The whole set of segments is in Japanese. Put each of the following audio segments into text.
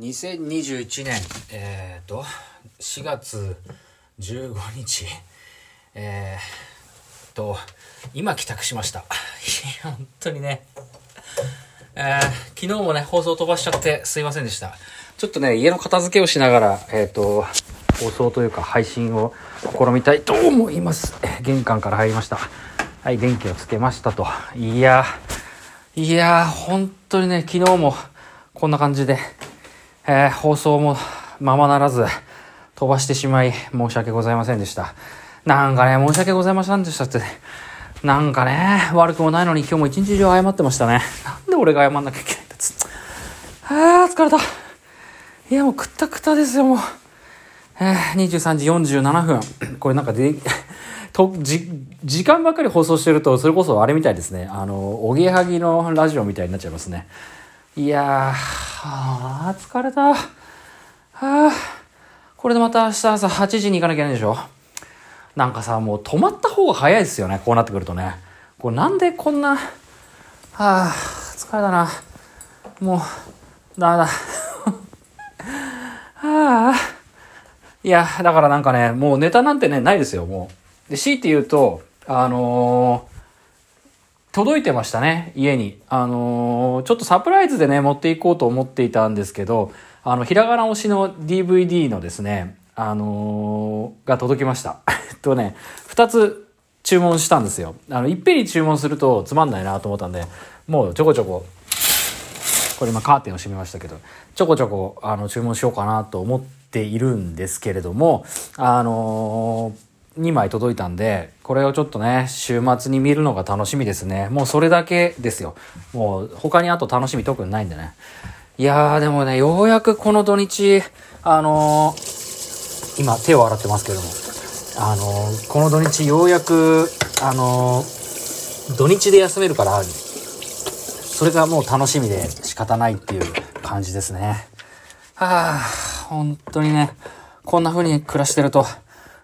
2021年、えー、と、4月15日、えー、と、今帰宅しました。本当にね、えー、昨日もね、放送飛ばしちゃってすいませんでした。ちょっとね、家の片付けをしながら、えっ、ー、と、放送というか配信を試みたいと思います。玄関から入りました。はい、電気をつけましたと。いやいや本当にね、昨日もこんな感じで、えー、放送もままならず、飛ばしてしまい、申し訳ございませんでした。なんかね、申し訳ございませんでしたって、なんかね、悪くもないのに今日も一日中謝ってましたね。なんで俺が謝んなきゃいけないんだっつあー、疲れた。いや、もうくったくたですよ、もう。えー、23時47分。これなんかで、と、じ、時間ばっかり放送してると、それこそあれみたいですね。あの、おぎやはぎのラジオみたいになっちゃいますね。いやー、あー疲れた。はあ、これでまた明日朝8時に行かなきゃいけないでしょ？なんかさ、もう止まった方が早いですよね。こうなってくるとね。これなんでこんな、はあ、疲れたな。もう、ダメだ。はあ。いや、だからなんかね、もうネタなんてね、ないですよ、もう。で、強いて言うと、あの届いてましたね、家に。あのー、ちょっとサプライズでね、持っていこうと思っていたんですけど、あの、ひらがな推しの DVD のですね、あのー、が届きました。えっとね、二つ注文したんですよ。あの、いっぺんに注文するとつまんないなと思ったんで、もうちょこちょこ、これ今カーテンを閉めましたけど、ちょこちょこ、あの、注文しようかなと思っているんですけれども、あのー2枚届いたんで、これをちょっとね、週末に見るのが楽しみですね。もうそれだけですよ。もう他にあと楽しみ特にないんでね。いやーでもね、ようやくこの土日、あのー、今手を洗ってますけども、あのー、この土日ようやく、あのー、土日で休めるから、それがもう楽しみで仕方ないっていう感じですね。はあ、本当にね、こんな風に暮らしてると、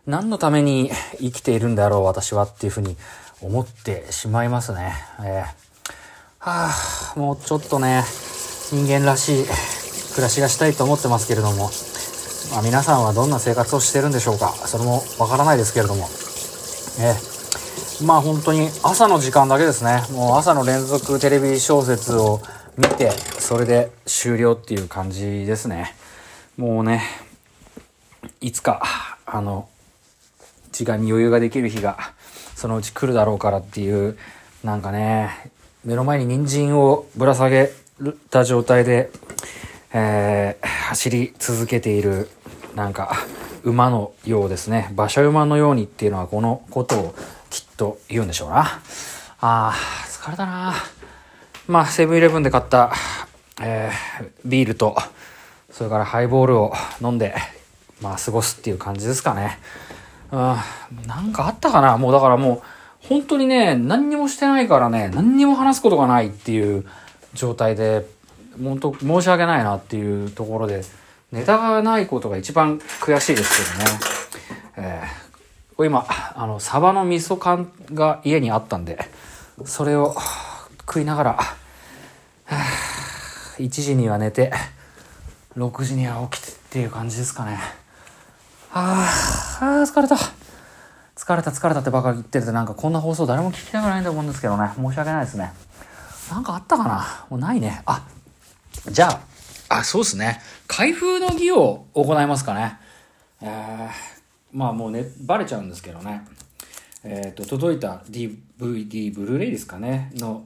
何のために生きているんだろう私はっていうふうに思ってしまいますね。えー、はあ、もうちょっとね、人間らしい暮らしがしたいと思ってますけれども、まあ、皆さんはどんな生活をしてるんでしょうかそれもわからないですけれども。えー、まあ本当に朝の時間だけですね。もう朝の連続テレビ小説を見て、それで終了っていう感じですね。もうね、いつか、あの、時間に余裕ができる日がそのうち来るだろうからっていうなんかね目の前に人参をぶら下げた状態で、えー、走り続けているなんか馬のようですね。馬車馬のようにっていうのはこのことをきっと言うんでしょうな。あー疲れたな。まあセブンイレブンで買った、えー、ビールとそれからハイボールを飲んでまあ過ごすっていう感じですかね。あなんかあったかな？もうだからもう、本当にね、何にもしてないからね、何にも話すことがないっていう状態で、本当申し訳ないなっていうところで、ネタがないことが一番悔しいですけどね。えー、これ今、あの、サバの味噌缶が家にあったんで、それを食いながら、1時には寝て、6時には起きてっていう感じですかね。ああ、疲れた。疲れた疲れたってばかり言ってるとなんかこんな放送誰も聞きたくないと思うんですけどね。申し訳ないですね。なんかあったかな？もうないね。あ、じゃあ、あ、そうですね。開封の儀を行いますかね。えー、まあもうね、バレちゃうんですけどね。えっ、ー、と、届いた DVD、ブルーレイですかね、の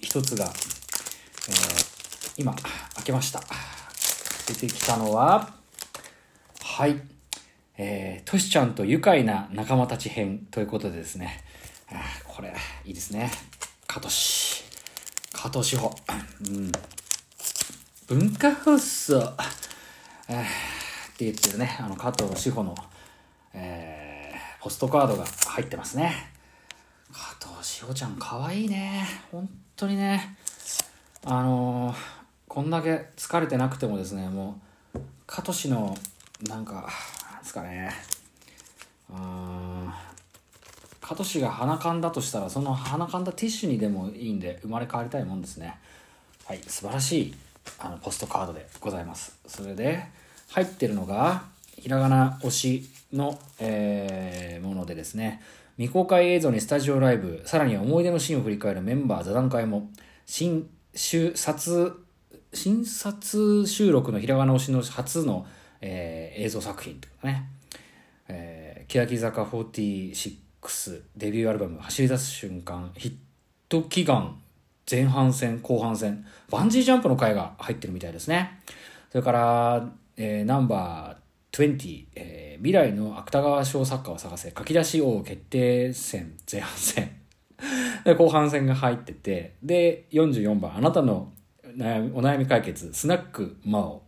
一つが、えー、今、開けました。出てきたのは、はい。えー、トシちゃんと愉快な仲間たち編ということでですね、あこれ、いいですね。加藤氏。加藤志保。うん。文化放送、えー、って言ってるね、あの、加藤志保の、えー、ポストカードが入ってますね。加藤志保ちゃん、かわいいね。本当にね。あのー、こんだけ疲れてなくてもですね、もう、加藤氏の、なんか、ですかね。うん加藤氏が鼻かんだとしたらその鼻かんだティッシュにでもいいんで生まれ変わりたいもんですね。はい素晴らしいあのポストカードでございます。それで入ってるのがひらがな推しの、えー、ものでですね。未公開映像にスタジオライブさらには思い出のシーンを振り返るメンバー座談会も新撮新撮収録のひらがな推しの初の、えー、映像作品とかね、えー、欅坂46デビューアルバム「走り出す瞬間」ヒット祈願前半戦後半戦バンジージャンプの回が入ってるみたいですね。それから、えー、ナンバー20、えー、未来の芥川賞作家を探せ書き出し王決定戦前半戦。で後半戦が入っててで44番あなたのお悩み解決スナックマオ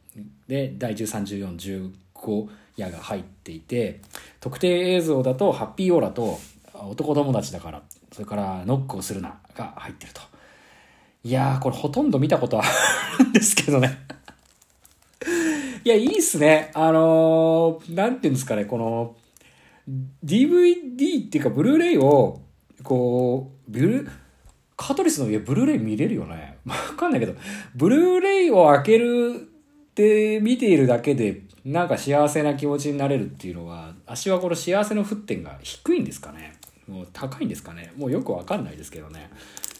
で第131415夜が入っていて特定映像だとハッピーオーラと男友達だからそれからノックをするなが入ってると。いやーこれほとんど見たことあるんですけどね。いやいいっすね。あのー、なんていうんですかねこの DVD っていうかブルーレイをこうブルカトリスの上ブルーレイ見れるよね。わかんないけどブルーレイを開けるって見ているだけでなんか幸せな気持ちになれるっていうのは足はこの幸せの沸点が低いんですかね。もう高いんですかね。もうよくわかんないですけどね。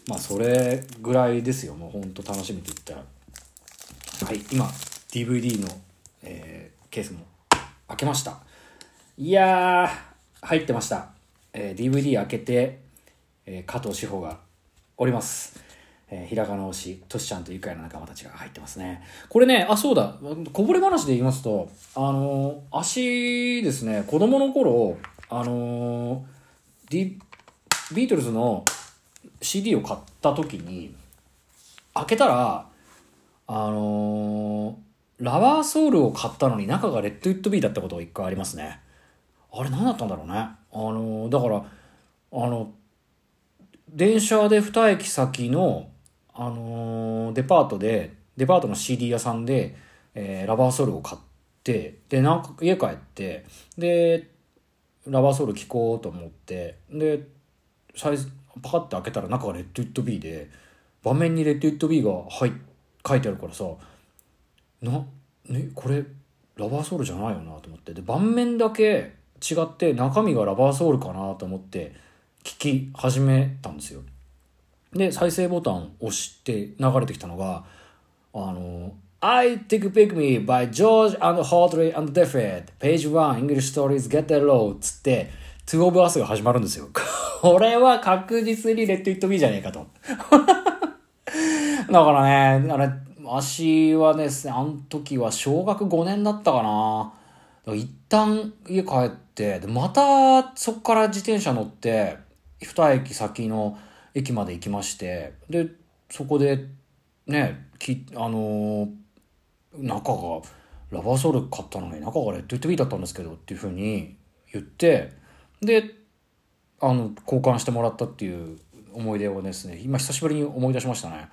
まあそれぐらいですよ。もうほんと楽しみと言ったら。はい今 DVD の、えー、ケースも開けました。いやー入ってました、えー、DVD 開けて、えー、加藤志保がおります。えー、ひらがな推し、としちゃんとゆかいの仲間たちが入ってますね。これね、あ、そうだ、こぼれ話で言いますと、あのー、足ですね、子供の頃、あのー、 The Beatles の CD を買った時に開けたらあのー、 Rubber Soul を買ったのに中が Let It Be だったことが一回ありますね。あれ何だったんだろうね。あのー、だからあの電車で2駅先の、あのー、デパートでデパートの CD 屋さんで、えー、 Rubber Soul を買ってでなんか家帰ってで Rubber Soul 聞こうと思ってでサイズパカッて開けたら中が Let It Be で盤面に Let It Be が入書いてあるからさな、ね、これ Rubber Soul じゃないよなと思って。で盤面だけ違って中身が Rubber Soul かなと思って聞き始めたんですよ。で再生ボタンを押して流れてきたのがあの I Take Pick Me by George and Hardley and d e f e d Page 1 English Stories Get the Low つって Two of Us が始まるんですよ。これは確実にレッド・イット・ビーじゃねえかと。だからね、あれ、足はですね、あの時は小学5年だったかな。一旦家帰って、でまたそっから自転車乗って、二駅先の駅まで行きまして、で、そこで、ね、き、あのー中がラバーソール買ったのに中がレッド・イット・ビーだったんですけどっていうふうに言ってであの交換してもらったっていう思い出をですね今久しぶりに思い出しましたね。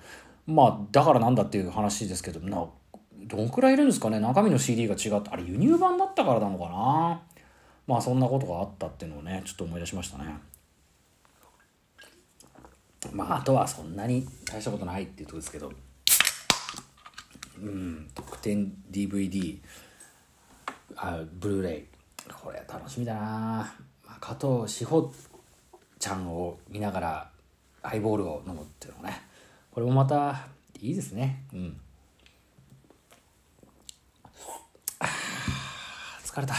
まあだからなんだっていう話ですけどなどんくらいいるんですかね？中身の CD が違ってあれ輸入版だったからなのかな？まあそんなことがあったっていうのをねちょっと思い出しましたね。まああとはそんなに大したことないっていうとこですけど。うん特典 DVD あブルーレイ。これ楽しみだな、まあ、加藤志保ちゃんを見ながらハイボールを飲むっていうのもね。これもまたいいですね。うん。疲れた。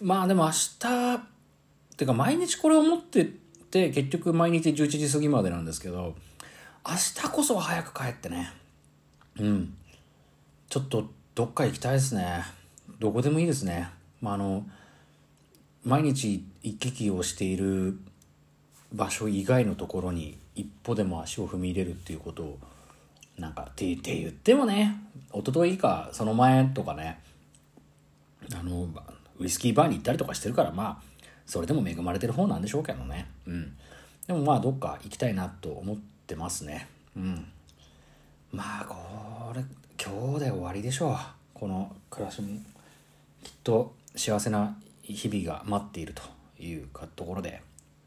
まあでも明日っていうか毎日これを持ってて結局毎日11時過ぎまでなんですけど明日こそは早く帰ってね。うん。ちょっとどっか行きたいですね。どこでもいいですね。まああの毎日行き来をしている場所以外のところに一歩でも足を踏み入れるっていうことをなんかってって言ってもね一昨日かその前とかねあのウイスキーバーに行ったりとかしてるからまあそれでも恵まれてる方なんでしょうけどね。うん。でもまあどっか行きたいなと思ってますね。うん。まあこれ今日で終わりでしょう。この暮らしもきっと幸せな日々が待っているというかところで。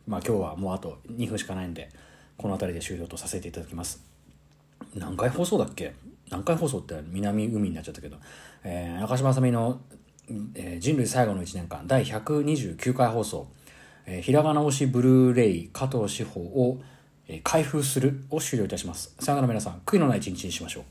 まあ今日はもうあと2分しかないんでこの辺りで終了とさせていただきます。何回放送だっけ？何回放送って南海になっちゃったけど、えー、中島あさみの、えー、人類最後の1年間第129回放送、えー、ひらがな推しブルーレイ加藤志保を、えー、開封するを終了いたします。さよなら皆さん、悔いのない一日にしましょう。